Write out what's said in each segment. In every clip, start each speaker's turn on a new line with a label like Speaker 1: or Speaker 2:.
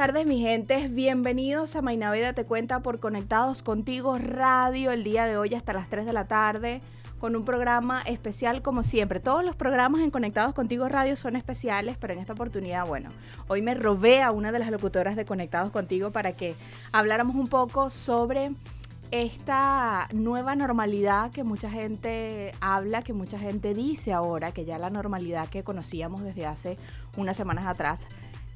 Speaker 1: Tardes, mi gente. Bienvenidos a Mainaveda Te Cuenta por Conectados Contigo Radio el día de hoy hasta las 3 de la tarde con un programa especial como siempre. Todos los programas en Conectados Contigo Radio son especiales, pero en esta oportunidad, bueno, hoy me robé a una de las locutoras de Conectados Contigo para que habláramos un poco sobre esta nueva normalidad que mucha gente habla, que mucha gente dice ahora, que ya la normalidad que conocíamos desde hace unas semanas atrás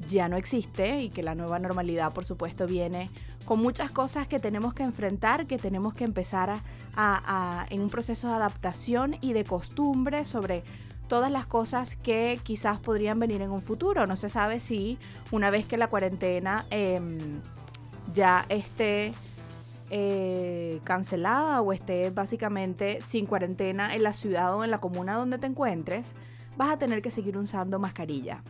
Speaker 1: ya no existe y que la nueva normalidad, por supuesto, viene con muchas cosas que tenemos que enfrentar, que tenemos que empezar a, en un proceso de adaptación y de costumbre sobre todas las cosas que quizás podrían venir en un futuro. No se sabe si una vez que la cuarentena em, ya esté eh, cancelada o esté básicamente sin cuarentena en la ciudad o en la comuna donde te encuentres, vas a tener que seguir usando mascarilla.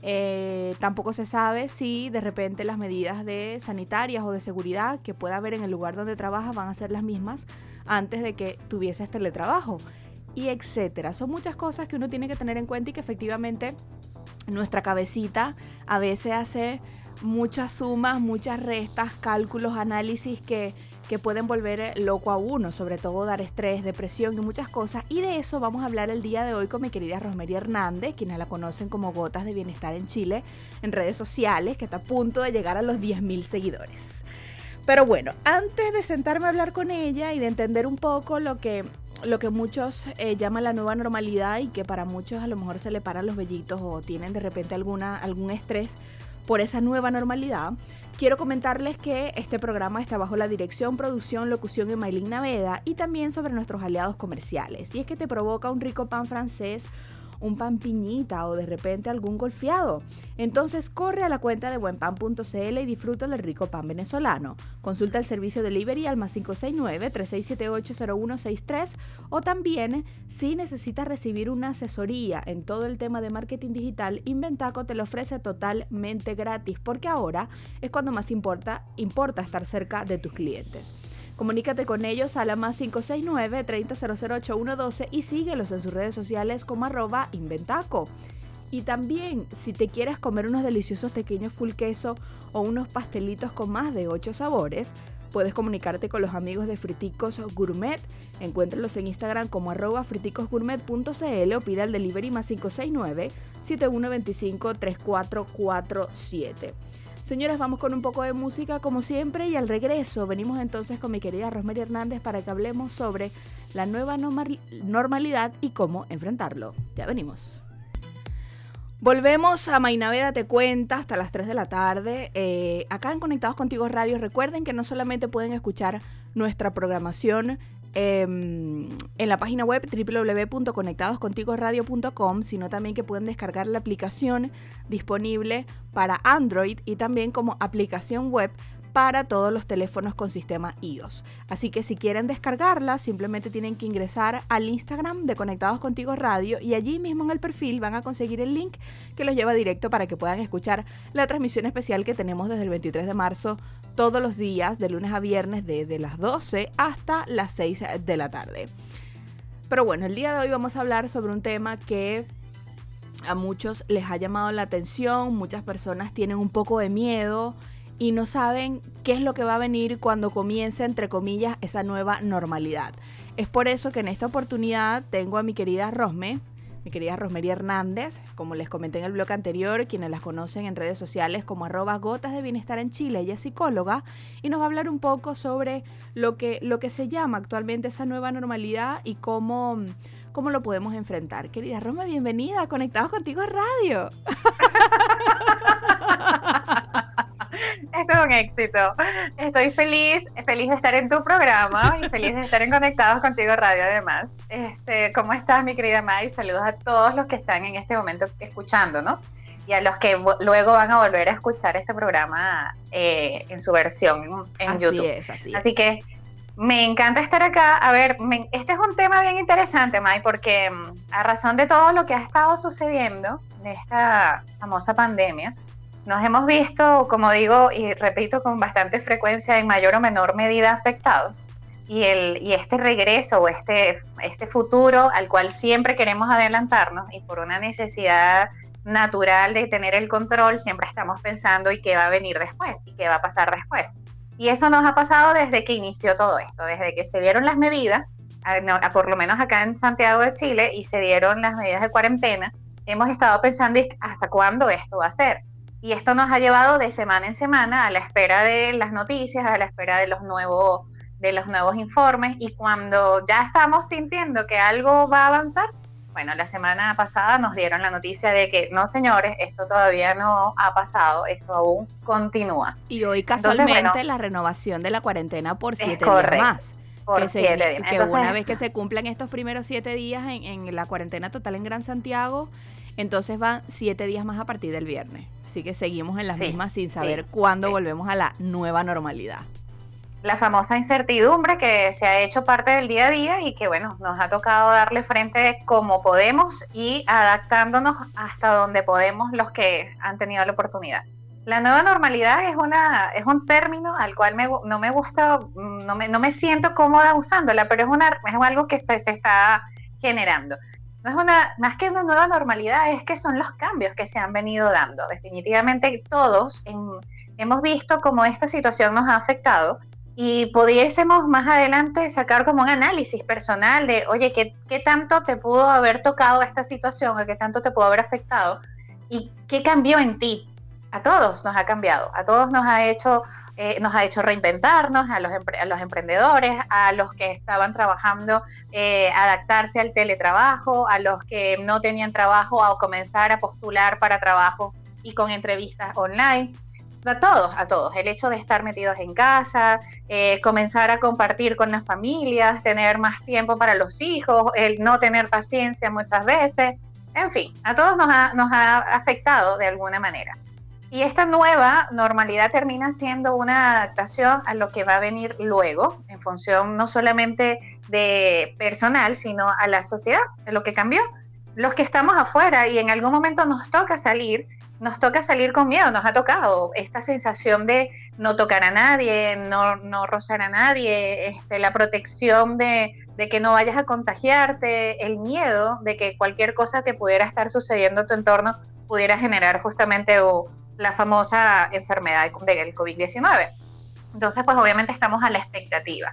Speaker 1: Eh, tampoco se sabe si de repente las medidas de sanitarias o de seguridad que pueda haber en el lugar donde trabajas van a ser las mismas antes de que tuvieses teletrabajo y etcétera. Son muchas cosas que uno tiene que tener en cuenta y que efectivamente nuestra cabecita a veces hace muchas sumas, muchas restas, cálculos, análisis que que pueden volver loco a uno, sobre todo dar estrés, depresión y muchas cosas. Y de eso vamos a hablar el día de hoy con mi querida Rosemary Hernández, quienes la conocen como Gotas de Bienestar en Chile, en redes sociales, que está a punto de llegar a los 10.000 seguidores. Pero bueno, antes de sentarme a hablar con ella y de entender un poco lo que lo que muchos eh, llaman la nueva normalidad y que para muchos a lo mejor se le paran los vellitos o tienen de repente alguna, algún estrés por esa nueva normalidad, Quiero comentarles que este programa está bajo la dirección, producción, locución de Maylin Naveda y también sobre nuestros aliados comerciales. Si es que te provoca un rico pan francés un pan piñita o de repente algún golfeado. Entonces corre a la cuenta de buenpan.cl y disfruta del rico pan venezolano. Consulta el servicio delivery al más 569-3678-0163 o también si necesitas recibir una asesoría en todo el tema de marketing digital, Inventaco te lo ofrece totalmente gratis porque ahora es cuando más importa, importa estar cerca de tus clientes. Comunícate con ellos a la más 569 3008 y síguelos en sus redes sociales como arroba inventaco. Y también, si te quieres comer unos deliciosos pequeños full queso o unos pastelitos con más de 8 sabores, puedes comunicarte con los amigos de Friticos Gourmet. Encuéntralos en Instagram como arroba friticosgourmet.cl o pida el delivery más 569 7125 3447. Señoras, vamos con un poco de música como siempre y al regreso venimos entonces con mi querida Rosemary Hernández para que hablemos sobre la nueva normalidad y cómo enfrentarlo. Ya venimos. Volvemos a Mainaveda Te Cuenta hasta las 3 de la tarde. Eh, acá en Conectados Contigo Radio, recuerden que no solamente pueden escuchar nuestra programación Em, en la página web www.conectadoscontigoradio.com, sino también que pueden descargar la aplicación disponible para Android y también como aplicación web para todos los teléfonos con sistema iOS. Así que si quieren descargarla, simplemente tienen que ingresar al Instagram de Conectados Contigo Radio y allí mismo en el perfil van a conseguir el link que los lleva directo para que puedan escuchar la transmisión especial que tenemos desde el 23 de marzo todos los días, de lunes a viernes, desde las 12 hasta las 6 de la tarde. Pero bueno, el día de hoy vamos a hablar sobre un tema que a muchos les ha llamado la atención, muchas personas tienen un poco de miedo y no saben qué es lo que va a venir cuando comience, entre comillas, esa nueva normalidad. Es por eso que en esta oportunidad tengo a mi querida Rosme, mi querida Rosmería Hernández, como les comenté en el blog anterior, quienes las conocen en redes sociales como arroba gotas de bienestar en Chile, ella es psicóloga y nos va a hablar un poco sobre lo que, lo que se llama actualmente esa nueva normalidad y cómo, cómo lo podemos enfrentar. Querida Rosme, bienvenida, conectados contigo a radio.
Speaker 2: Es Esto es un éxito. Estoy feliz, feliz de estar en tu programa y feliz de estar en Conectados Contigo Radio además. Este, ¿Cómo estás, mi querida May? Saludos a todos los que están en este momento escuchándonos y a los que luego van a volver a escuchar este programa eh, en su versión en
Speaker 1: así
Speaker 2: YouTube.
Speaker 1: Es, así,
Speaker 2: así que me encanta estar acá. A ver, este es un tema bien interesante, May, porque mm, a razón de todo lo que ha estado sucediendo de esta famosa pandemia, nos hemos visto, como digo y repito con bastante frecuencia, en mayor o menor medida afectados. Y, el, y este regreso o este, este futuro al cual siempre queremos adelantarnos y por una necesidad natural de tener el control, siempre estamos pensando y qué va a venir después y qué va a pasar después. Y eso nos ha pasado desde que inició todo esto, desde que se dieron las medidas, por lo menos acá en Santiago de Chile, y se dieron las medidas de cuarentena, hemos estado pensando hasta cuándo esto va a ser. Y esto nos ha llevado de semana en semana a la espera de las noticias, a la espera de los nuevos, de los nuevos informes, y cuando ya estamos sintiendo que algo va a avanzar, bueno, la semana pasada nos dieron la noticia de que no, señores, esto todavía no ha pasado, esto aún continúa.
Speaker 1: Y hoy casualmente la renovación de la cuarentena por siete días más.
Speaker 2: Por que siete días.
Speaker 1: Que una vez que se cumplan estos primeros siete días en, en la cuarentena total en Gran Santiago, entonces van siete días más a partir del viernes. Así que seguimos en las mismas sin saber cuándo volvemos a la nueva normalidad
Speaker 2: la famosa incertidumbre que se ha hecho parte del día a día y que bueno, nos ha tocado darle frente como podemos y adaptándonos hasta donde podemos los que han tenido la oportunidad. La nueva normalidad es, una, es un término al cual no me gusta, no me, no me siento cómoda usándola, pero es, una, es algo que se está generando. No es una, más que una nueva normalidad, es que son los cambios que se han venido dando. Definitivamente todos hemos visto cómo esta situación nos ha afectado y pudiésemos más adelante sacar como un análisis personal de, oye, ¿qué, ¿qué, tanto te pudo haber tocado esta situación o qué tanto te pudo haber afectado y qué cambió en ti. A todos nos ha cambiado, a todos nos ha hecho, eh, nos ha hecho reinventarnos, a los, emprendedores, a los que estaban trabajando, eh, adaptarse al teletrabajo, a los que no tenían trabajo, a comenzar a postular para trabajo y con entrevistas online a todos, a todos. El hecho de estar metidos en casa, eh, comenzar a compartir con las familias, tener más tiempo para los hijos, el no tener paciencia muchas veces, en fin, a todos nos nos ha afectado de alguna manera. Y esta nueva normalidad termina siendo una adaptación a lo que va a venir luego, en función no solamente de personal, sino a la sociedad, de lo que cambió. Los que estamos afuera y en algún momento nos toca salir, nos toca salir con miedo, nos ha tocado esta sensación de no tocar a nadie, no, no rozar a nadie, este, la protección de, que no vayas a contagiarte, el miedo de que cualquier cosa que pudiera estar sucediendo en tu entorno pudiera generar justamente la famosa enfermedad del COVID-19. Entonces, pues obviamente estamos a la expectativa.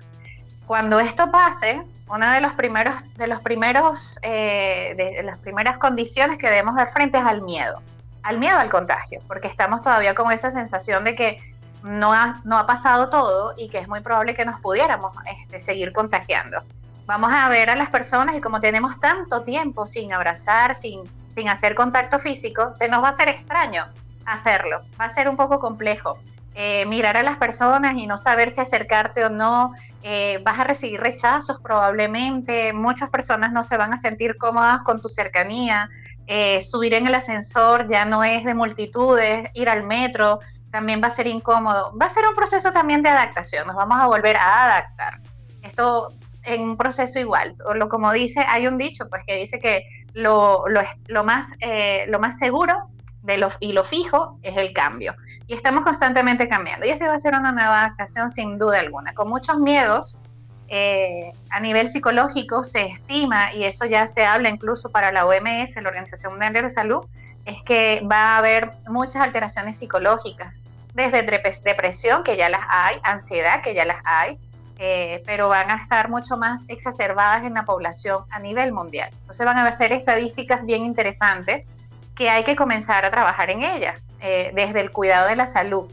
Speaker 2: Cuando esto pase, una de los primeros, de los primeros, eh, de las primeras condiciones que debemos dar frente es al miedo al miedo al contagio, porque estamos todavía con esa sensación de que no ha, no ha pasado todo y que es muy probable que nos pudiéramos este, seguir contagiando. Vamos a ver a las personas y como tenemos tanto tiempo sin abrazar, sin, sin hacer contacto físico, se nos va a hacer extraño hacerlo, va a ser un poco complejo. Eh, mirar a las personas y no saber si acercarte o no, eh, vas a recibir rechazos probablemente, muchas personas no se van a sentir cómodas con tu cercanía, eh, subir en el ascensor ya no es de multitudes, ir al metro también va a ser incómodo. Va a ser un proceso también de adaptación, nos vamos a volver a adaptar. Esto en un proceso igual, lo como dice, hay un dicho pues que dice que lo, lo, más, eh, lo más seguro de lo, y lo fijo es el cambio. Y estamos constantemente cambiando. Y esa va a ser una nueva adaptación sin duda alguna, con muchos miedos, eh, a nivel psicológico se estima, y eso ya se habla incluso para la OMS, la Organización Mundial de la Salud, es que va a haber muchas alteraciones psicológicas, desde depresión, que ya las hay, ansiedad, que ya las hay, eh, pero van a estar mucho más exacerbadas en la población a nivel mundial. Entonces van a ser estadísticas bien interesantes que hay que comenzar a trabajar en ellas, eh, desde el cuidado de la salud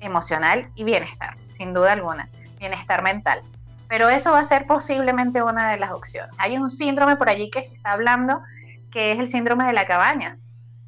Speaker 2: emocional y bienestar, sin duda alguna, bienestar mental pero eso va a ser posiblemente una de las opciones. Hay un síndrome por allí que se está hablando, que es el síndrome de la cabaña.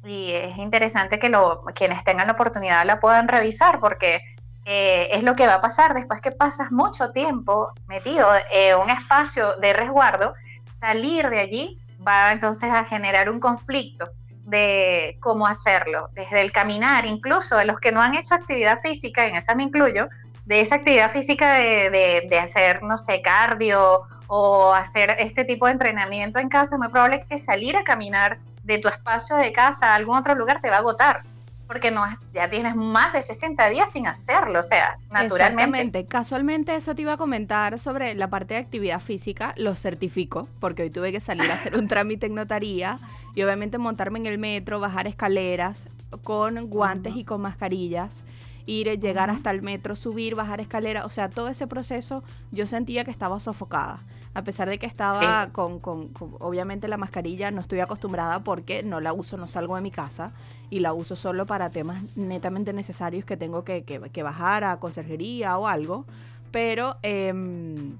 Speaker 2: y es interesante que lo, quienes tengan la oportunidad la puedan revisar porque eh, es lo que va a pasar después que pasas mucho tiempo metido en un espacio de resguardo, salir de allí va entonces a generar un conflicto de cómo hacerlo, desde el caminar, incluso de los que no han hecho actividad física, en esa me incluyo, de esa actividad física de, de hacer, no sé, cardio o hacer este tipo de entrenamiento en casa, es muy probable que salir a caminar de tu espacio de casa a algún otro lugar te va a agotar porque no ya tienes más de 60 días sin hacerlo, o sea, naturalmente.
Speaker 1: Exactamente. Casualmente eso te iba a comentar sobre la parte de actividad física, lo certifico, porque hoy tuve que salir a hacer un trámite en notaría y obviamente montarme en el metro, bajar escaleras con guantes y con mascarillas, ir, llegar hasta el metro, subir, bajar escaleras, o sea, todo ese proceso yo sentía que estaba sofocada a pesar de que estaba con, con, obviamente la mascarilla, no estoy acostumbrada porque no la uso, no salgo de mi casa y la uso solo para temas netamente necesarios que tengo que, que, bajar a conserjería o algo. Pero em,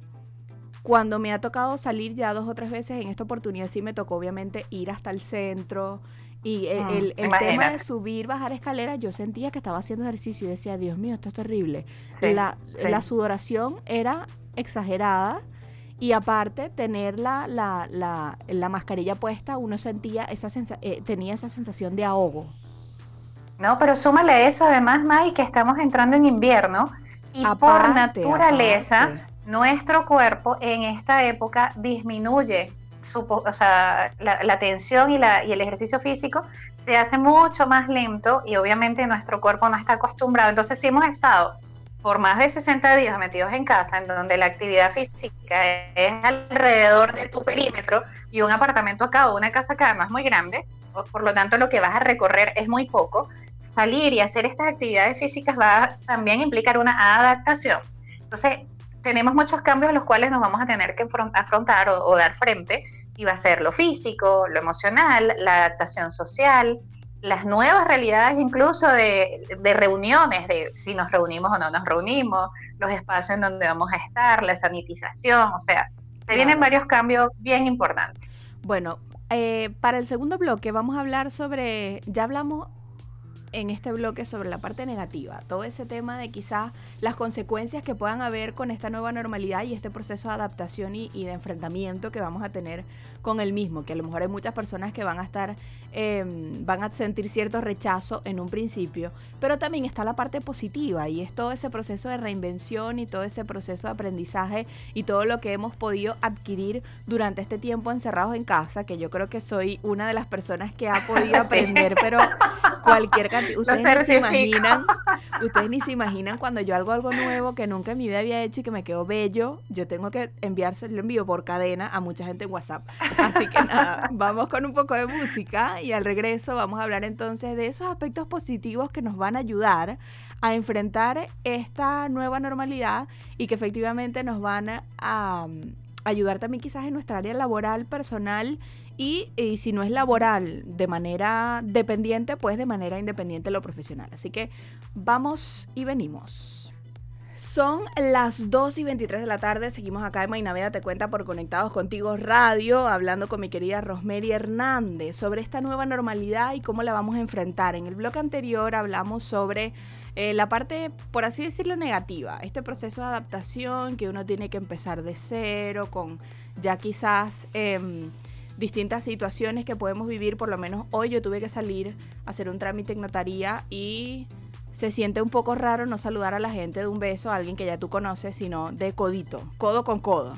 Speaker 1: cuando me ha tocado salir ya dos o tres veces, en esta oportunidad sí me tocó obviamente ir hasta el centro. Y el, mm, el, tema de subir, bajar escaleras, yo sentía que estaba haciendo ejercicio y decía, Dios mío, esto es terrible. la, la sudoración era exagerada y aparte, tener la, la, la, la mascarilla puesta, uno sentía esa eh, tenía esa sensación de ahogo.
Speaker 2: No, pero súmale eso además, May, que estamos entrando en invierno y por naturaleza nuestro cuerpo en esta época disminuye su, o sea, la, tensión y, la, y el ejercicio físico se hace mucho más lento y obviamente nuestro cuerpo no está acostumbrado. Entonces, si hemos estado por más de 60 días metidos en casa, en donde la actividad física es alrededor de tu perímetro y un apartamento acá o una casa acá además muy grande, por lo tanto lo que vas a recorrer es muy poco, salir y hacer estas actividades físicas va a también implicar una adaptación. Entonces, tenemos muchos cambios a los cuales nos vamos a tener que afrontar o, o dar frente, y va a ser lo físico, lo emocional, la adaptación social, las nuevas realidades incluso de, reuniones, de si nos reunimos o no nos reunimos, los espacios en donde vamos a estar, la sanitización, o sea, se vienen varios cambios bien importantes.
Speaker 1: Bueno, eh, para el segundo bloque vamos a hablar sobre, ya hablamos en este bloque sobre la parte negativa, todo ese tema de quizás las consecuencias que puedan haber con esta nueva normalidad y este proceso de adaptación y, y de enfrentamiento que vamos a tener con el mismo, que a lo mejor hay muchas personas que van a estar, em, van a sentir cierto rechazo en un principio, pero también está la parte positiva y es todo ese proceso de reinvención y todo ese proceso de aprendizaje y todo lo que hemos podido adquirir durante este tiempo encerrados en casa, que yo creo que soy una de las personas que ha podido aprender, pero cualquier cantidad, ustedes ni se imaginan, ustedes ni se imaginan cuando yo hago algo nuevo que nunca en mi vida había hecho y que me quedó bello, yo tengo que enviárselo en vivo por cadena a mucha gente en WhatsApp. Así que nada, vamos con un poco de música y al regreso vamos a hablar entonces de esos aspectos positivos que nos van a ayudar a enfrentar esta nueva normalidad y que efectivamente nos van a, ayudar también quizás en nuestra área laboral, personal y, y, si no es laboral de manera dependiente, pues de manera independiente lo profesional. Así que vamos y venimos. Son las 2 y 23 de la tarde, seguimos acá en Mainaveda Te Cuenta por Conectados Contigo Radio, hablando con mi querida Rosemary Hernández sobre esta nueva normalidad y cómo la vamos a enfrentar. En el bloque anterior hablamos sobre eh, la parte, por así decirlo, negativa, este proceso de adaptación que uno tiene que empezar de cero, con ya quizás... Em, distintas situaciones que podemos vivir, por lo menos hoy yo tuve que salir a hacer un trámite en notaría y se siente un poco raro no saludar a la gente de un beso a alguien que ya tú conoces, sino de codito, codo con codo.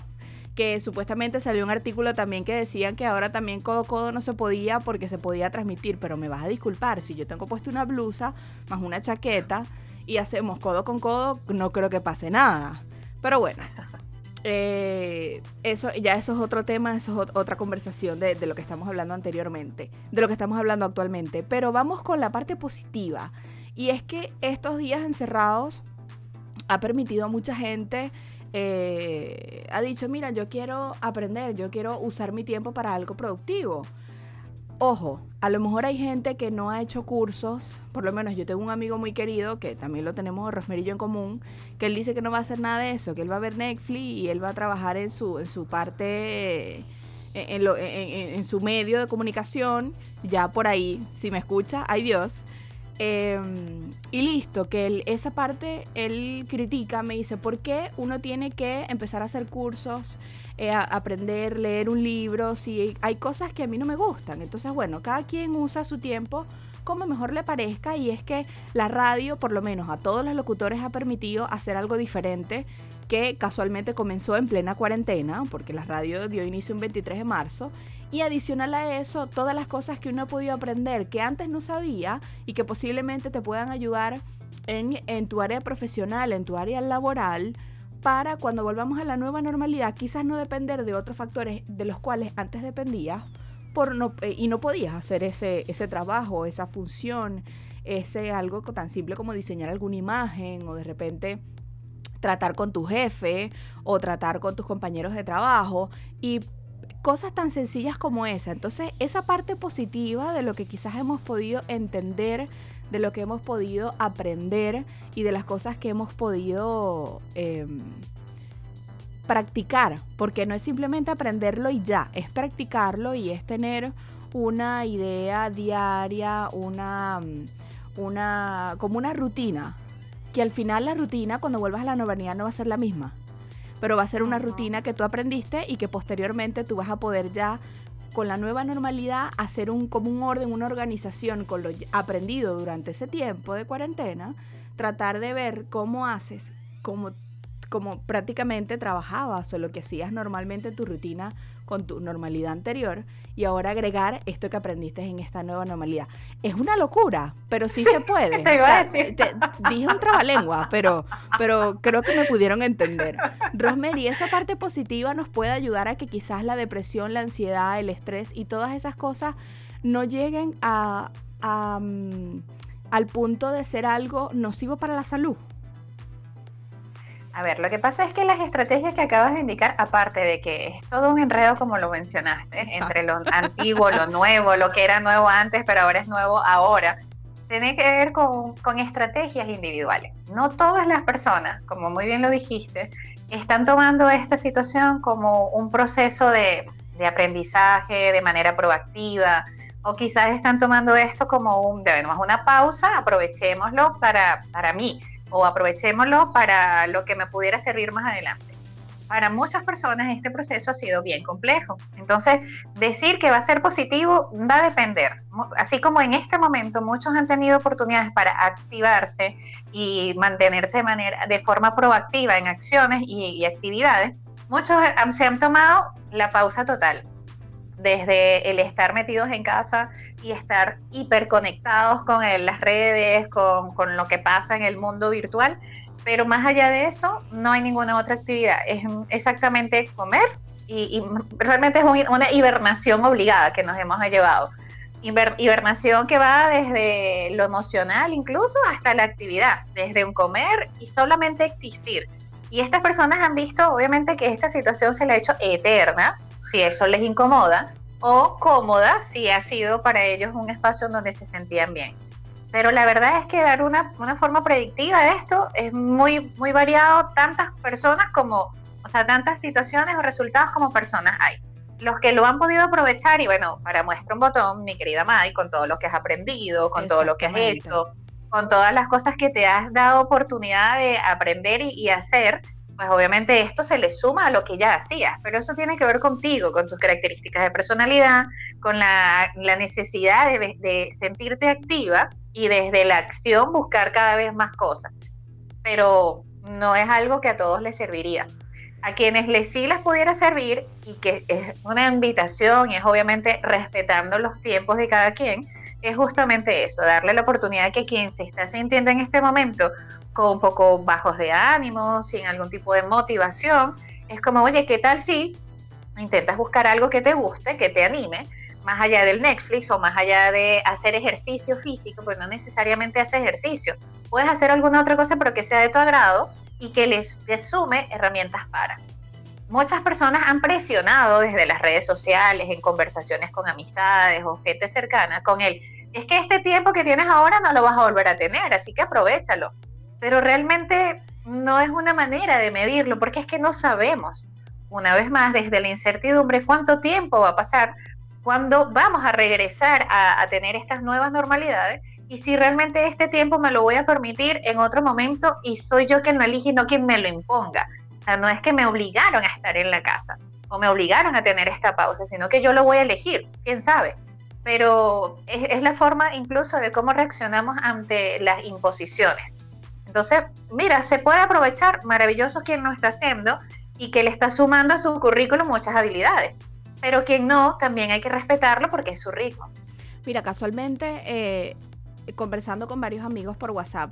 Speaker 1: Que supuestamente salió un artículo también que decían que ahora también codo codo no se podía porque se podía transmitir, pero me vas a disculpar, si yo tengo puesto una blusa más una chaqueta y hacemos codo con codo, no creo que pase nada. Pero bueno, eh, eso ya eso es otro tema, eso es otra conversación de, lo que estamos hablando anteriormente, de lo que estamos hablando actualmente. Pero vamos con la parte positiva. Y es que estos días encerrados ha permitido a mucha gente, eh, ha dicho, mira, yo quiero aprender, yo quiero usar mi tiempo para algo productivo. Ojo, a lo mejor hay gente que no ha hecho cursos, por lo menos yo tengo un amigo muy querido, que también lo tenemos, Rosmerillo en común, que él dice que no va a hacer nada de eso, que él va a ver Netflix y él va a trabajar en su, en su parte en, su medio de comunicación, ya por ahí, si me escucha, ay Dios. Em, y listo, que esa parte él critica, me dice, ¿por qué uno tiene que empezar a hacer cursos, eh, aprender, leer un libro, si hay cosas que a mí no me gustan? Entonces, bueno, cada quien usa su tiempo como mejor le parezca y es que la radio, por lo menos a todos los locutores, ha permitido hacer algo diferente que casualmente comenzó en plena cuarentena, porque la radio dio inicio un 23 de marzo, y adicional a eso, todas las cosas que uno ha podido aprender que antes no sabía y que posiblemente te puedan ayudar en, tu área profesional, en tu área laboral, para cuando volvamos a la nueva normalidad, quizás no depender de otros factores de los cuales antes dependías por no, eh, y no podías hacer ese, ese trabajo, esa función, ese algo tan simple como diseñar alguna imagen o de repente tratar con tu jefe o tratar con tus compañeros de trabajo. Y cosas tan sencillas como esa. Entonces, esa parte positiva de lo que quizás hemos podido entender, de lo que hemos podido aprender y de las cosas que hemos podido em, practicar, porque no es simplemente aprenderlo y ya, es practicarlo y es tener una idea diaria, una, una, como una rutina, que al final la rutina cuando vuelvas a la normalidad no va a ser la misma pero va a ser una rutina que tú aprendiste y que posteriormente tú vas a poder ya con la nueva normalidad hacer un como un orden, una organización con lo aprendido durante ese tiempo de cuarentena, tratar de ver cómo haces, cómo como prácticamente trabajabas o lo que hacías normalmente en tu rutina con tu normalidad anterior y ahora agregar esto que aprendiste en esta nueva normalidad. Es una locura, pero sí, se puede.
Speaker 2: Te iba a decir.
Speaker 1: dije un trabalengua, pero, pero creo que me pudieron entender. Rosemary, esa parte positiva nos puede ayudar a que quizás la depresión, la ansiedad, el estrés y todas esas cosas no lleguen a, mm, al punto de ser algo nocivo para la salud.
Speaker 2: A ver, lo que pasa es que las estrategias que acabas de indicar, aparte de que es todo un enredo como lo mencionaste, entre lo antiguo, lo nuevo, lo que era nuevo antes, pero ahora es nuevo ahora, tiene que ver con, estrategias individuales. No todas las personas, como muy bien lo dijiste, están tomando esta situación como un proceso de, aprendizaje de manera proactiva, o quizás están tomando esto como un, debemos una pausa, aprovechémoslo para, para mí o aprovechémoslo para lo que me pudiera servir más adelante. Para muchas personas este proceso ha sido bien complejo. Entonces, decir que va a ser positivo va a depender. Así como en este momento muchos han tenido oportunidades para activarse y mantenerse de, manera, de forma proactiva en acciones y, actividades, muchos se han tomado la pausa total desde el estar metidos en casa y estar hiperconectados con las redes, con, con, lo que pasa en el mundo virtual, pero más allá de eso no hay ninguna otra actividad, es exactamente comer y, realmente es una hibernación obligada que nos hemos llevado. hibernación que va desde lo emocional incluso hasta la actividad, desde un comer y solamente existir. Y estas personas han visto obviamente que esta situación se le ha hecho eterna, si eso les incomoda, o cómoda si ha sido para ellos un espacio donde se sentían bien. Pero la verdad es que dar una, una forma predictiva de esto es muy, muy variado, tantas personas como, o sea, tantas situaciones o resultados como personas hay. Los que lo han podido aprovechar, y bueno, para muestra un botón, mi querida Mai, con todo lo que has aprendido, con todo lo que has hecho, con todas las cosas que te has dado oportunidad de aprender y, y hacer, pues obviamente esto se le suma a lo que ya hacías, pero eso tiene que ver contigo, con tus características de personalidad, con la, necesidad de, sentirte activa y desde la acción buscar cada vez más cosas. Pero no es algo que a todos les serviría. A quienes les sí les pudiera servir y que es una invitación y es obviamente respetando los tiempos de cada quien, es justamente eso, darle la oportunidad que quien se está sintiendo en este momento un poco bajos de ánimo, sin algún tipo de motivación, es como, oye, ¿qué tal si intentas buscar algo que te guste, que te anime, más allá del Netflix o más allá de hacer ejercicio físico, pues no necesariamente hace ejercicio, puedes hacer alguna otra cosa pero que sea de tu agrado y que les, les sume herramientas para. Muchas personas han presionado desde las redes sociales, en conversaciones con amistades o gente cercana, con él. Es que este tiempo que tienes ahora no lo vas a volver a tener, así que aprovechalo pero realmente no es una manera de medirlo porque es que no sabemos. una vez más, desde la incertidumbre, cuánto tiempo va a pasar, cuándo vamos a regresar a, tener estas nuevas normalidades y si realmente este tiempo me lo voy a permitir en otro momento y soy yo quien lo elige y no quien me lo imponga. O sea, no es que me obligaron a estar en la casa o me obligaron a tener esta pausa, sino que yo lo voy a elegir, quién sabe. Pero es, la forma incluso de cómo reaccionamos ante las imposiciones. Entonces, mira, se puede aprovechar, maravilloso quien lo está haciendo y que le está sumando a su currículum muchas habilidades. Pero quien no, también hay que respetarlo porque es su ritmo.
Speaker 1: Mira, casualmente, eh, conversando con varios amigos por WhatsApp,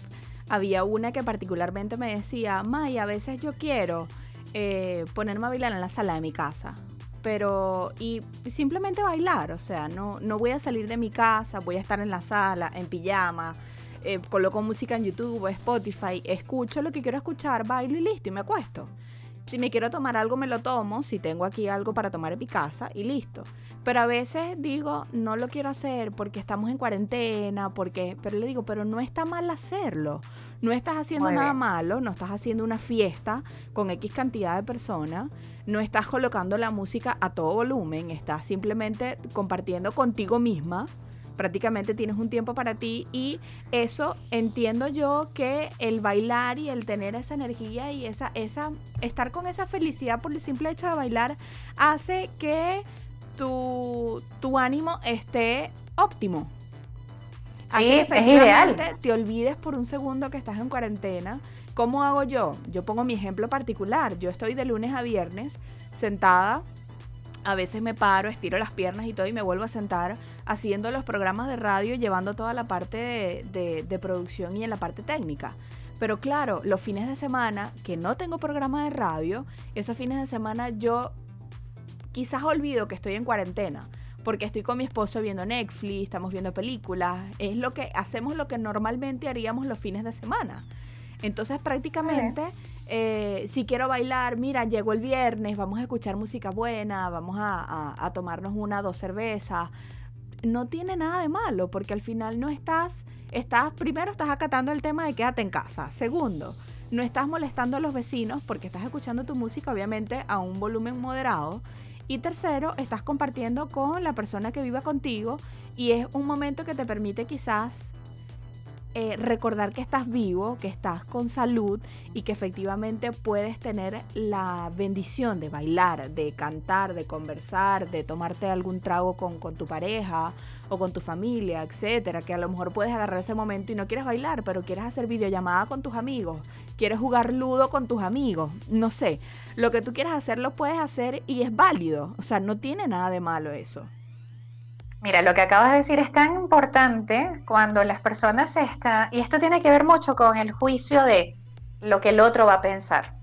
Speaker 1: había una que particularmente me decía, May, a veces yo quiero eh, ponerme a bailar en la sala de mi casa. Pero, y simplemente bailar, o sea, no, no voy a salir de mi casa, voy a estar en la sala, en pijama, eh, coloco música en YouTube o Spotify, escucho lo que quiero escuchar, bailo y listo, y me acuesto. Si me quiero tomar algo, me lo tomo, si tengo aquí algo para tomar en mi casa, y listo. Pero a veces digo, no lo quiero hacer porque estamos en cuarentena, porque, pero le digo, pero no está mal hacerlo. No estás haciendo nada malo, no estás haciendo una fiesta con X cantidad de personas, no estás colocando la música a todo volumen, estás simplemente compartiendo contigo misma. Prácticamente tienes un tiempo para ti y eso entiendo yo que el bailar y el tener esa energía y esa, esa, estar con esa felicidad por el simple hecho de bailar hace que tu, tu ánimo esté óptimo.
Speaker 2: Sí, es ideal.
Speaker 1: Te olvides por un segundo que estás en cuarentena. ¿Cómo hago yo? Yo pongo mi ejemplo particular. Yo estoy de lunes a viernes sentada. A veces me paro, estiro las piernas y todo y me vuelvo a sentar haciendo los programas de radio, llevando toda la parte de, de producción y en la parte técnica. Pero claro, los fines de semana que no tengo programa de radio, esos fines de semana yo quizás olvido que estoy en cuarentena porque estoy con mi esposo viendo Netflix, estamos viendo películas, es lo que hacemos lo que normalmente haríamos los fines de semana. Entonces prácticamente, eh, si quiero bailar, mira, llego el viernes, vamos a escuchar música buena, vamos a, tomarnos una, dos cervezas. No tiene nada de malo, porque al final no estás, estás, primero estás acatando el tema de quédate en casa. Segundo, no estás molestando a los vecinos porque estás escuchando tu música, obviamente, a un volumen moderado. Y tercero, estás compartiendo con la persona que viva contigo y es un momento que te permite quizás eh, recordar que estás vivo, que estás con salud y que efectivamente puedes tener la bendición de bailar, de cantar, de conversar, de tomarte algún trago con, con tu pareja o con tu familia, etcétera, que a lo mejor puedes agarrar ese momento y no quieres bailar, pero quieres hacer videollamada con tus amigos, quieres jugar ludo con tus amigos, no sé, lo que tú quieras hacer lo puedes hacer y es válido, o sea, no tiene nada de malo eso.
Speaker 2: Mira, lo que acabas de decir es tan importante cuando las personas están, y esto tiene que ver mucho con el juicio de lo que el otro va a pensar.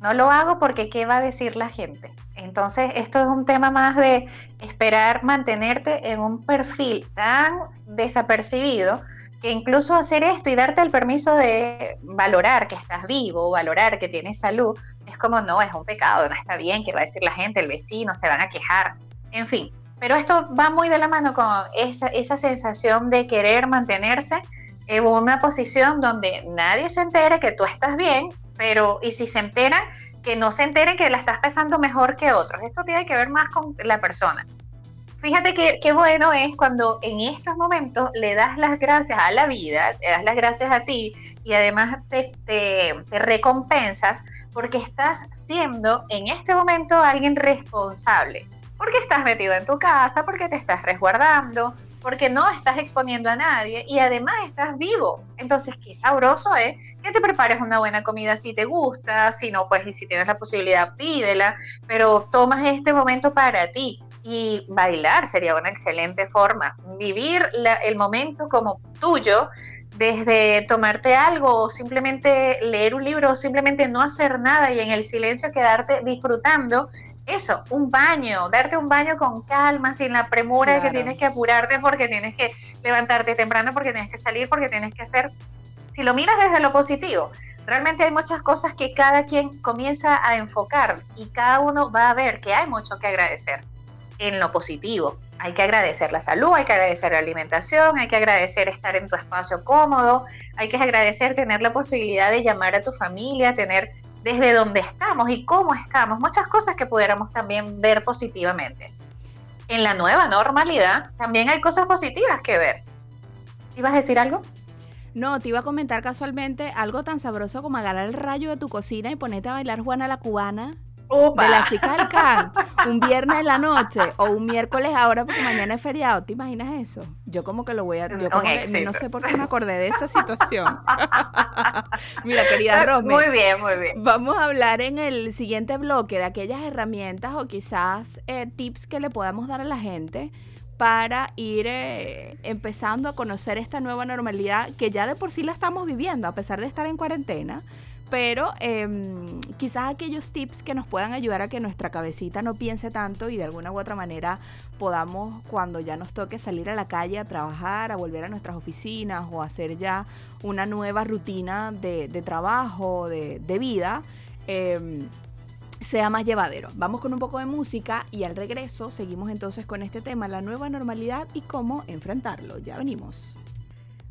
Speaker 2: No lo hago porque qué va a decir la gente. Entonces, esto es un tema más de esperar mantenerte en un perfil tan desapercibido que incluso hacer esto y darte el permiso de valorar que estás vivo, valorar que tienes salud, es como no, es un pecado, no está bien, que va a decir la gente, el vecino, se van a quejar, en fin. Pero esto va muy de la mano con esa, esa sensación de querer mantenerse en una posición donde nadie se entere que tú estás bien, pero y si se enteran, que no se enteren que la estás pensando mejor que otros. Esto tiene que ver más con la persona. Fíjate qué bueno es cuando en estos momentos le das las gracias a la vida, le das las gracias a ti y además te, te, recompensas porque estás siendo en este momento alguien responsable. Porque estás metido en tu casa, porque te estás resguardando, porque no estás exponiendo a nadie y además estás vivo. Entonces, qué sabroso es que te prepares una buena comida si te gusta, si no, pues y si tienes la posibilidad, pídela, pero tomas este momento para ti y bailar sería una excelente forma. Vivir el momento como tuyo, desde tomarte algo o simplemente leer un libro o simplemente no hacer nada y en el silencio quedarte disfrutando. Eso, un baño, darte un baño con calma, sin la premura de que tienes que apurarte porque tienes que levantarte temprano, porque tienes que salir, porque tienes que hacer. Si lo miras desde lo positivo, realmente hay muchas cosas que cada quien comienza a enfocar y cada uno va a ver que hay mucho que agradecer en lo positivo. Hay que agradecer la salud, hay que agradecer la alimentación, hay que agradecer estar en tu espacio cómodo, hay que agradecer tener la posibilidad de llamar a tu familia, tener desde dónde estamos y cómo estamos, muchas cosas que pudiéramos también ver positivamente. En la nueva normalidad también hay cosas positivas que ver. ¿Ibas a decir algo?
Speaker 1: No, te iba a comentar casualmente algo tan sabroso como agarrar el rayo de tu cocina y ponerte a bailar Juana la Cubana de la chica del can, un viernes en la noche o un miércoles ahora porque mañana es feriado. ¿Te imaginas eso? Yo como que lo voy a... Yo como que, no sé por qué me acordé de esa situación. Mira, querida Rosme.
Speaker 2: Muy bien, muy bien.
Speaker 1: Vamos a hablar en el siguiente bloque de aquellas herramientas o quizás eh, tips que le podamos dar a la gente para ir eh, empezando a conocer esta nueva normalidad que ya de por sí la estamos viviendo, a pesar de estar en cuarentena pero em, quizás aquellos tips que nos puedan ayudar a que nuestra cabecita no piense tanto y de alguna u otra manera podamos, cuando ya nos toque salir a la calle a trabajar, a volver a nuestras oficinas o hacer ya una nueva rutina de, trabajo, de, vida, em, sea más llevadero. Vamos con un poco de música y al regreso seguimos entonces con este tema, la nueva normalidad y cómo enfrentarlo. Ya venimos.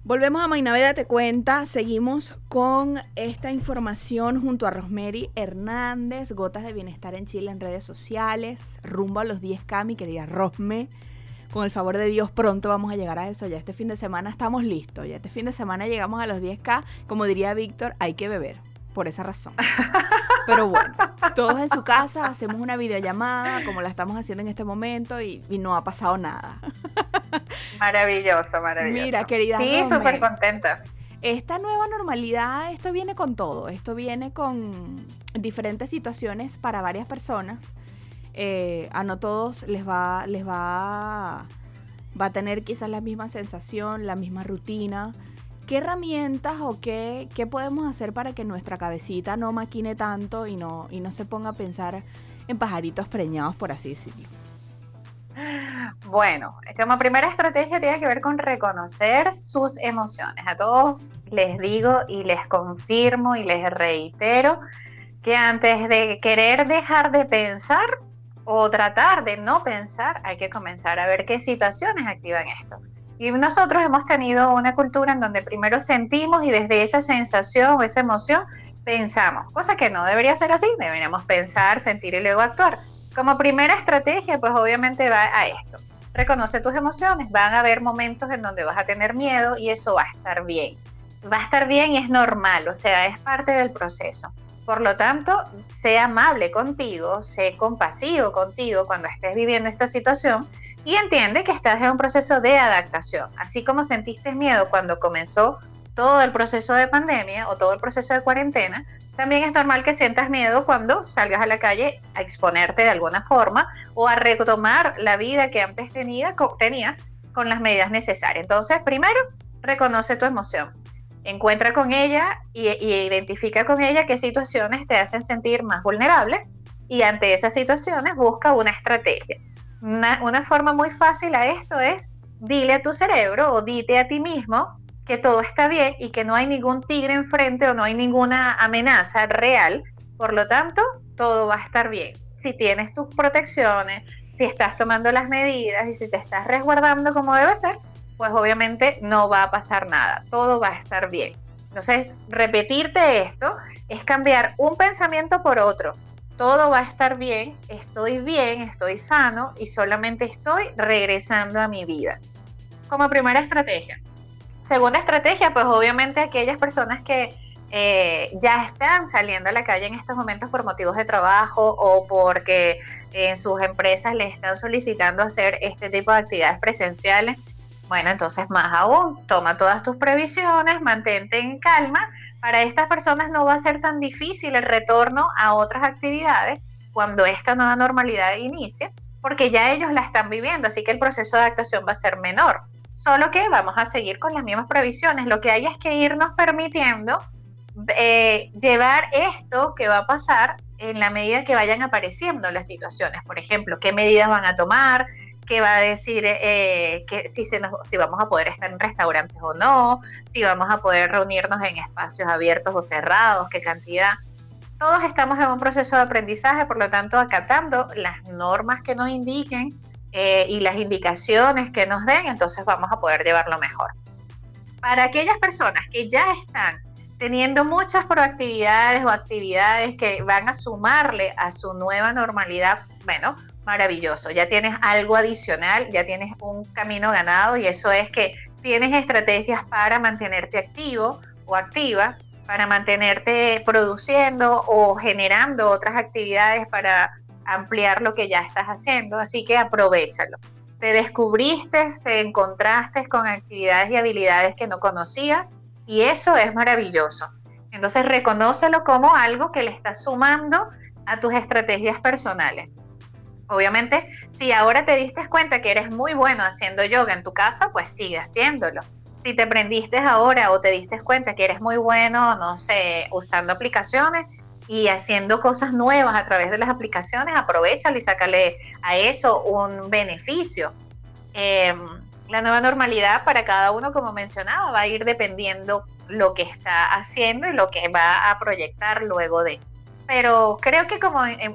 Speaker 1: Volvemos a Mainaveda Te Cuenta, seguimos con esta información junto a Rosemary Hernández, Gotas de Bienestar en Chile en redes sociales, rumbo a los 10K, mi querida Rosme. Con el favor de Dios pronto vamos a llegar a eso, ya este fin de semana estamos listos, ya este fin de semana llegamos a los 10K, como diría Víctor, hay que beber por esa razón. Pero bueno, todos en su casa hacemos una videollamada como la estamos haciendo en este momento y, no ha pasado nada.
Speaker 2: Maravilloso, maravilloso.
Speaker 1: Mira, querida.
Speaker 2: Sí, súper contenta.
Speaker 1: Esta nueva normalidad, esto viene con todo, esto viene con diferentes situaciones para varias personas. Eh, a no todos les va, les va, va a tener quizás la misma sensación, la misma rutina. ¿Qué herramientas o qué, qué, podemos hacer para que nuestra cabecita no maquine tanto y no, y no se ponga a pensar en pajaritos preñados, por así decirlo?
Speaker 2: Bueno, como primera estrategia tiene que ver con reconocer sus emociones. A todos les digo y les confirmo y les reitero que antes de querer dejar de pensar o tratar de no pensar, hay que comenzar a ver qué situaciones activan esto. Y nosotros hemos tenido una cultura en donde primero sentimos y desde esa sensación o esa emoción pensamos, cosa que no debería ser así, deberíamos pensar, sentir y luego actuar. Como primera estrategia, pues obviamente va a esto. Reconoce tus emociones, van a haber momentos en donde vas a tener miedo y eso va a estar bien. Va a estar bien y es normal, o sea, es parte del proceso. Por lo tanto, sé amable contigo, sé compasivo contigo cuando estés viviendo esta situación y entiende que estás en un proceso de adaptación. Así como sentiste miedo cuando comenzó todo el proceso de pandemia o todo el proceso de cuarentena, también es normal que sientas miedo cuando salgas a la calle a exponerte de alguna forma o a retomar la vida que antes tenías con las medidas necesarias. Entonces, primero, reconoce tu emoción. Encuentra con ella y, identifica con ella qué situaciones te hacen sentir más vulnerables y ante esas situaciones busca una estrategia. Una, forma muy fácil a esto es dile a tu cerebro o dite a ti mismo que todo está bien y que no hay ningún tigre enfrente o no hay ninguna amenaza real. Por lo tanto, todo va a estar bien. Si tienes tus protecciones, si estás tomando las medidas y si te estás resguardando como debe ser, pues obviamente no va a pasar nada. Todo va a estar bien. Entonces, repetirte esto es cambiar un pensamiento por otro todo va a estar bien, estoy bien, estoy sano y solamente estoy regresando a mi vida. Como primera estrategia. Segunda estrategia, pues obviamente aquellas personas que eh, ya están saliendo a la calle en estos momentos por motivos de trabajo o porque en sus empresas les están solicitando hacer este tipo de actividades presenciales, bueno, entonces más aún, toma todas tus previsiones, mantente en calma. Para estas personas no va a ser tan difícil el retorno a otras actividades cuando esta nueva normalidad inicie, porque ya ellos la están viviendo, así que el proceso de adaptación va a ser menor. Solo que vamos a seguir con las mismas previsiones. Lo que hay es que irnos permitiendo eh, llevar esto que va a pasar en la medida que vayan apareciendo las situaciones. Por ejemplo, qué medidas van a tomar, que va a decir eh, que si, se nos, si vamos a poder estar en restaurantes o no, si vamos a poder reunirnos en espacios abiertos o cerrados, qué cantidad. Todos estamos en un proceso de aprendizaje, por lo tanto, acatando las normas que nos indiquen eh, y las indicaciones que nos den, entonces vamos a poder llevarlo mejor. Para aquellas personas que ya están teniendo muchas proactividades o actividades que van a sumarle a su nueva normalidad, bueno, maravilloso, ya tienes algo adicional, ya tienes un camino ganado y eso es que tienes estrategias para mantenerte activo o activa, para mantenerte produciendo o generando otras actividades para ampliar lo que ya estás haciendo, así que aprovechalo. Te descubriste, te encontraste con actividades y habilidades que no conocías y eso es maravilloso. Entonces reconócelo como algo que le está sumando a tus estrategias personales. Obviamente, si ahora te diste cuenta que eres muy bueno haciendo yoga en tu casa, pues sigue haciéndolo. Si te aprendiste ahora o te diste cuenta que eres muy bueno, no sé, usando aplicaciones y haciendo cosas nuevas a través de las aplicaciones, aprovechalo y sácale a eso un beneficio. Em, la nueva normalidad para cada uno, como mencionaba, va a ir dependiendo lo que está haciendo y lo que va a proyectar luego de. Pero creo que como en,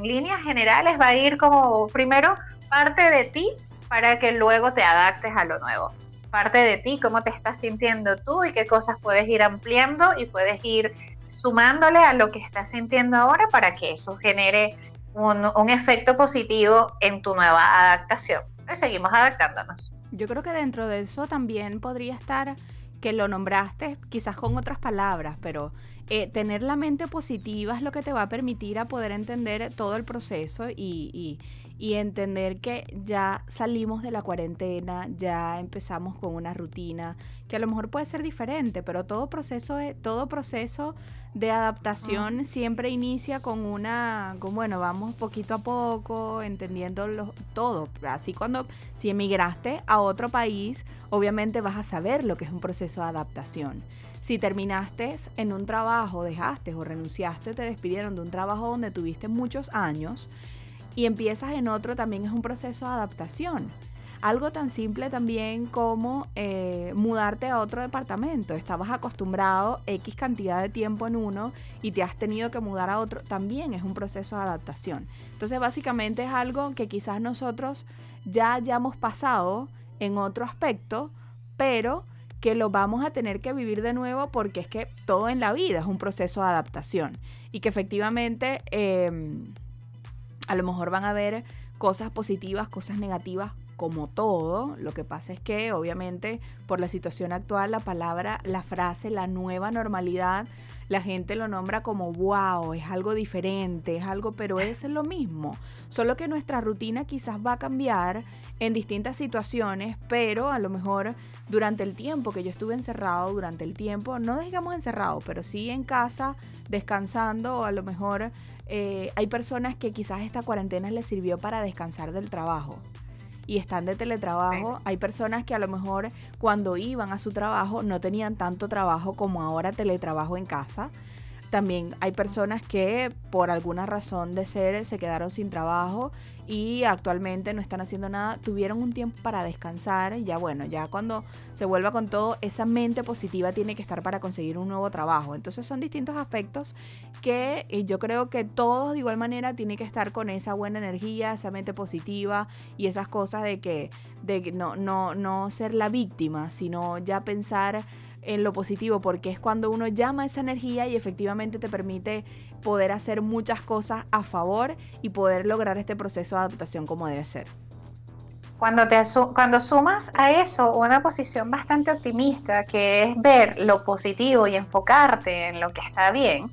Speaker 2: líneas generales va a ir como primero parte de ti para que luego te adaptes a lo nuevo. Parte de ti, cómo te estás sintiendo tú y qué cosas puedes ir ampliando y puedes ir sumándole a lo que estás sintiendo ahora para que eso genere un, un efecto positivo en tu nueva adaptación. Pues seguimos adaptándonos.
Speaker 1: Yo creo que dentro de eso también podría estar que lo nombraste quizás con otras palabras, pero eh, tener la mente positiva es lo que te va a permitir a poder entender todo el proceso y, y, entender que ya salimos de la cuarentena, ya empezamos con una rutina que a lo mejor puede ser diferente, pero todo proceso, todo proceso de adaptación siempre inicia con una, con, bueno, vamos poquito a poco, entendiendo todo. Así cuando, si emigraste a otro país, obviamente vas a saber lo que es un proceso de adaptación. Si terminaste en un trabajo, dejaste o renunciaste, te despidieron de un trabajo donde tuviste muchos años y empiezas en otro, también es un proceso de adaptación. Algo tan simple también como eh, mudarte a otro departamento. Estabas acostumbrado X cantidad de tiempo en uno y te has tenido que mudar a otro. También es un proceso de adaptación. Entonces básicamente es algo que quizás nosotros ya hayamos pasado en otro aspecto, pero que lo vamos a tener que vivir de nuevo porque es que todo en la vida es un proceso de adaptación y que efectivamente em, a lo mejor van a haber cosas positivas, cosas negativas, como todo, lo que pasa es que obviamente por la situación actual la palabra, la frase, la nueva normalidad, la gente lo nombra como wow, es algo diferente, es algo, pero es lo mismo. Solo que nuestra rutina quizás va a cambiar en distintas situaciones, pero a lo mejor durante el tiempo que yo estuve encerrado, durante el tiempo, no digamos encerrado, pero sí en casa, descansando, o a lo mejor eh, hay personas que quizás esta cuarentena les sirvió para descansar del trabajo y están de teletrabajo. Hay personas que a lo mejor cuando iban a su trabajo no tenían tanto trabajo como ahora teletrabajo en casa. También hay personas que por alguna razón de ser se quedaron sin trabajo y actualmente no están haciendo nada, tuvieron un tiempo para descansar, ya bueno, ya cuando se vuelva con todo, esa mente positiva tiene que estar para conseguir un nuevo trabajo. Entonces son distintos aspectos que eh, yo creo que todos de igual manera tienen que estar con esa buena energía, esa mente positiva y esas cosas de que de no, no, no ser la víctima, sino ya pensar en lo positivo, porque es cuando uno llama esa energía y efectivamente te permite poder hacer muchas cosas a favor y poder lograr este proceso de adaptación como debe ser.
Speaker 2: Cuando, te cuando sumas a eso una posición bastante optimista, que es ver lo positivo y enfocarte en lo que está bien,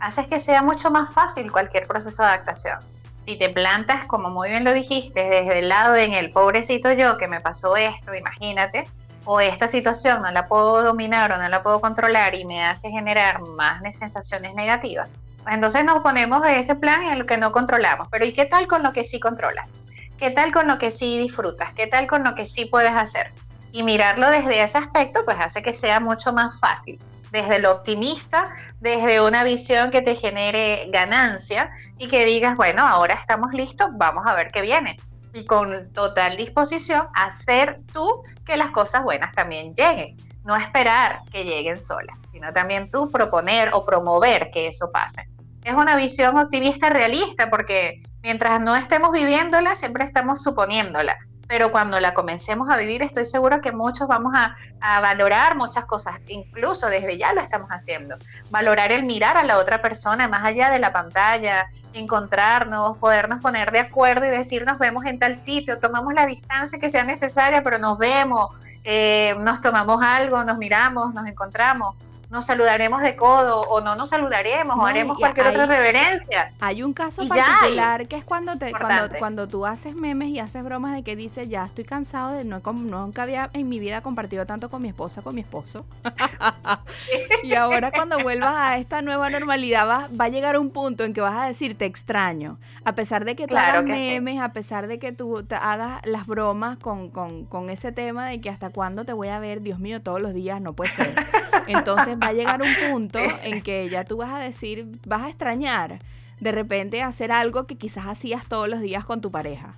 Speaker 2: haces que sea mucho más fácil cualquier proceso de adaptación. Si te plantas, como muy bien lo dijiste, desde el lado en el pobrecito yo que me pasó esto, imagínate, o esta situación no la puedo dominar o no la puedo controlar y me hace generar más sensaciones negativas, entonces nos ponemos de ese plan en lo que no controlamos. Pero ¿y qué tal con lo que sí controlas? ¿Qué tal con lo que sí disfrutas? ¿Qué tal con lo que sí puedes hacer? Y mirarlo desde ese aspecto, pues hace que sea mucho más fácil. Desde lo optimista, desde una visión que te genere ganancia y que digas, bueno, ahora estamos listos, vamos a ver qué viene y con total disposición hacer tú que las cosas buenas también lleguen. No esperar que lleguen solas, sino también tú proponer o promover que eso pase. Es una visión optimista realista porque mientras no estemos viviéndola, siempre estamos suponiéndola. Pero cuando la comencemos a vivir estoy seguro que muchos vamos a, valorar muchas cosas, incluso desde ya lo estamos haciendo. Valorar el mirar a la otra persona más allá de la pantalla, encontrarnos, podernos poner de acuerdo y decir nos vemos en tal sitio, tomamos la distancia que sea necesaria, pero nos vemos, eh, nos tomamos algo, nos miramos, nos encontramos nos saludaremos de codo o no nos saludaremos o haremos cualquier otra reverencia.
Speaker 1: Hay un caso particular que es cuando te cuando, cuando tú haces memes y haces bromas de que dices, ya estoy cansado de no nunca había en mi vida compartido tanto con mi esposa, con mi esposo. y ahora cuando vuelvas a esta nueva normalidad va, va, a llegar un punto en que vas a decir, te extraño. A pesar de que tú hagas memes, a pesar de que tú te hagas las bromas con, con, con ese tema de que hasta cuándo te voy a ver, Dios mío, todos los días, no puede ser. Entonces va a llegar un punto en que ya tú vas a decir, vas a extrañar de repente hacer algo que quizás hacías todos los días con tu pareja.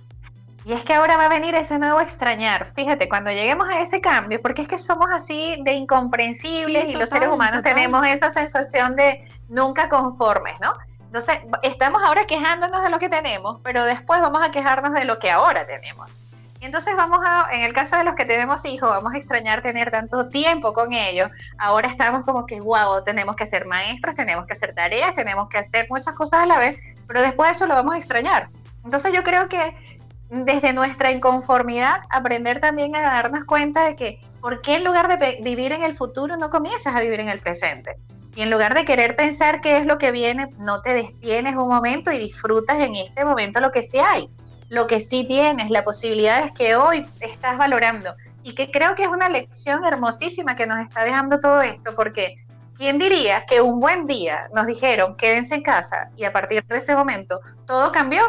Speaker 2: Y es que ahora va a venir ese nuevo extrañar. Fíjate, cuando lleguemos a ese cambio, porque es que somos así de incomprensibles y los seres humanos tenemos esa sensación de nunca conformes, ¿no? Entonces, estamos ahora quejándonos de lo que tenemos, pero después vamos a quejarnos de lo que ahora tenemos. Entonces vamos a, en el caso de los que tenemos hijos, vamos a extrañar tener tanto tiempo con ellos. Ahora estamos como que, wow, tenemos que ser maestros, tenemos que hacer tareas, tenemos que hacer muchas cosas a la vez, pero después de eso lo vamos a extrañar. Entonces yo creo que desde nuestra inconformidad, aprender también a darnos cuenta de que, ¿por qué en lugar de vivir en el futuro no comienzas a vivir en el presente? Y en lugar de querer pensar qué es lo que viene, no te detienes un momento y disfrutas en este momento lo que sí hay lo que sí tienes, la posibilidad es que hoy estás valorando. Y que creo que es una lección hermosísima que nos está dejando todo esto, porque ¿quién diría que un buen día nos dijeron quédense en casa y a partir de ese momento todo cambió?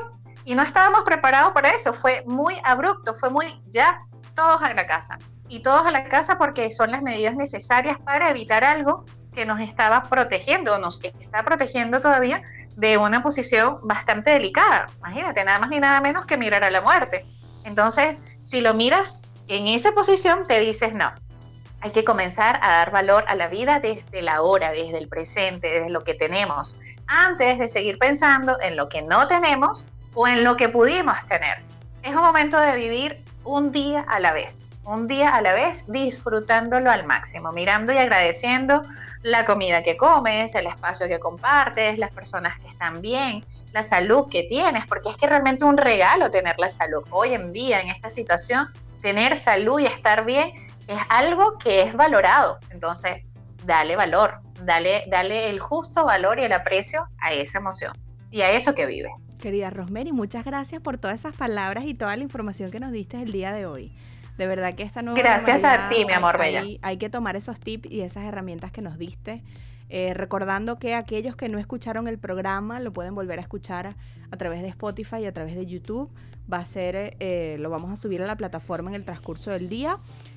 Speaker 2: Y no estábamos preparados para eso, fue muy abrupto, fue muy ya, todos a la casa. Y todos a la casa porque son las medidas necesarias para evitar algo que nos estaba protegiendo nos está protegiendo todavía de una posición bastante delicada. Imagínate, nada más ni nada menos que mirar a la muerte. Entonces, si lo miras en esa posición, te dices no. Hay que comenzar a dar valor a la vida desde la hora, desde el presente, desde lo que tenemos, antes de seguir pensando en lo que no tenemos o en lo que pudimos tener. Es un momento de vivir un día a la vez, un día a la vez disfrutándolo al máximo, mirando y agradeciendo la comida que comes, el espacio que compartes, las personas que están bien, la salud que tienes, porque es que realmente un regalo tener la salud. Hoy en día, en esta situación, tener salud y estar bien es algo que es valorado. Entonces, dale valor, dale, dale el justo valor y el aprecio a esa emoción y a eso que vives.
Speaker 1: Querida Rosemary, muchas gracias por todas esas palabras y toda la información que nos diste el día de hoy. De verdad que esta nueva
Speaker 2: Gracias a ti, mi amor bella.
Speaker 1: Hay, que tomar esos tips y esas herramientas que nos diste. Eh, recordando que aquellos que no escucharon el programa lo pueden volver a escuchar a, través de Spotify y a través de YouTube. Va a ser, eh, lo vamos a subir a la plataforma en el transcurso del día.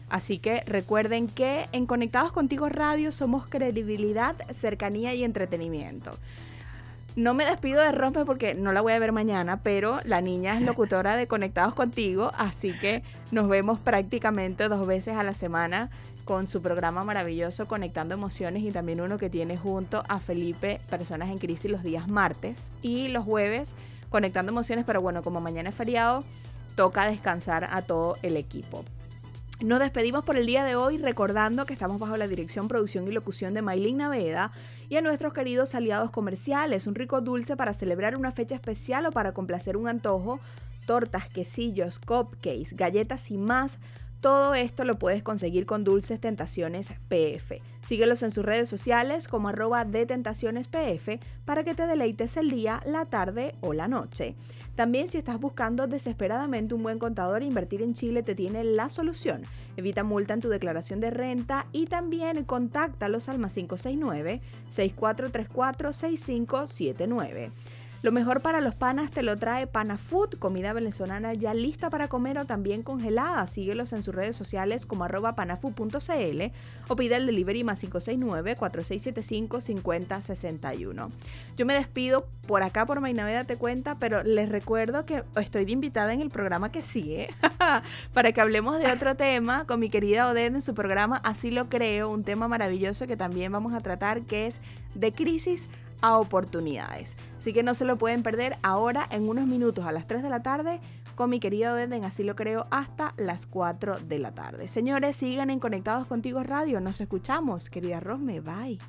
Speaker 1: Así que recuerden que en Conectados Contigo Radio somos credibilidad, cercanía y entretenimiento. No me despido de Rompe porque no la voy a ver mañana, pero la niña es locutora de Conectados Contigo, así que nos vemos prácticamente dos veces a la semana con su programa maravilloso Conectando Emociones y también uno que tiene junto a Felipe Personas en Crisis los días martes y los jueves Conectando Emociones, pero bueno, como mañana es feriado, toca descansar a todo el equipo. Nos despedimos por el día de hoy recordando que estamos bajo la dirección, producción y locución de Maylin Naveda y a nuestros queridos aliados comerciales, un rico dulce para celebrar una fecha especial o para complacer un antojo, tortas, quesillos, cupcakes, galletas y más todo esto lo puedes conseguir con Dulces Tentaciones PF. Síguelos en sus redes sociales como arroba de Tentaciones PF para que te deleites el día, la tarde o la noche. También si estás buscando desesperadamente un buen contador, invertir en Chile te tiene la solución. Evita multa en tu declaración de renta y también contáctalos al más 569 6434 6579. Lo mejor para los panas te lo trae Panafood, comida venezolana ya lista para comer o también congelada. Síguelos en sus redes sociales como arroba panafood.cl o pide el delivery más 569-4675-5061. Yo me despido por acá por Mainaveda Te Cuenta, pero les recuerdo que estoy de invitada en el programa que sigue para que hablemos de otro tema con mi querida Odette en su programa Así lo creo, un tema maravilloso que también vamos a tratar que es de crisis a oportunidades. Así que no se lo pueden perder ahora en unos minutos a las 3 de la tarde con mi querido Deden, así lo creo, hasta las 4 de la tarde. Señores, sigan en Conectados Contigo Radio. Nos escuchamos, querida Rosme. Bye.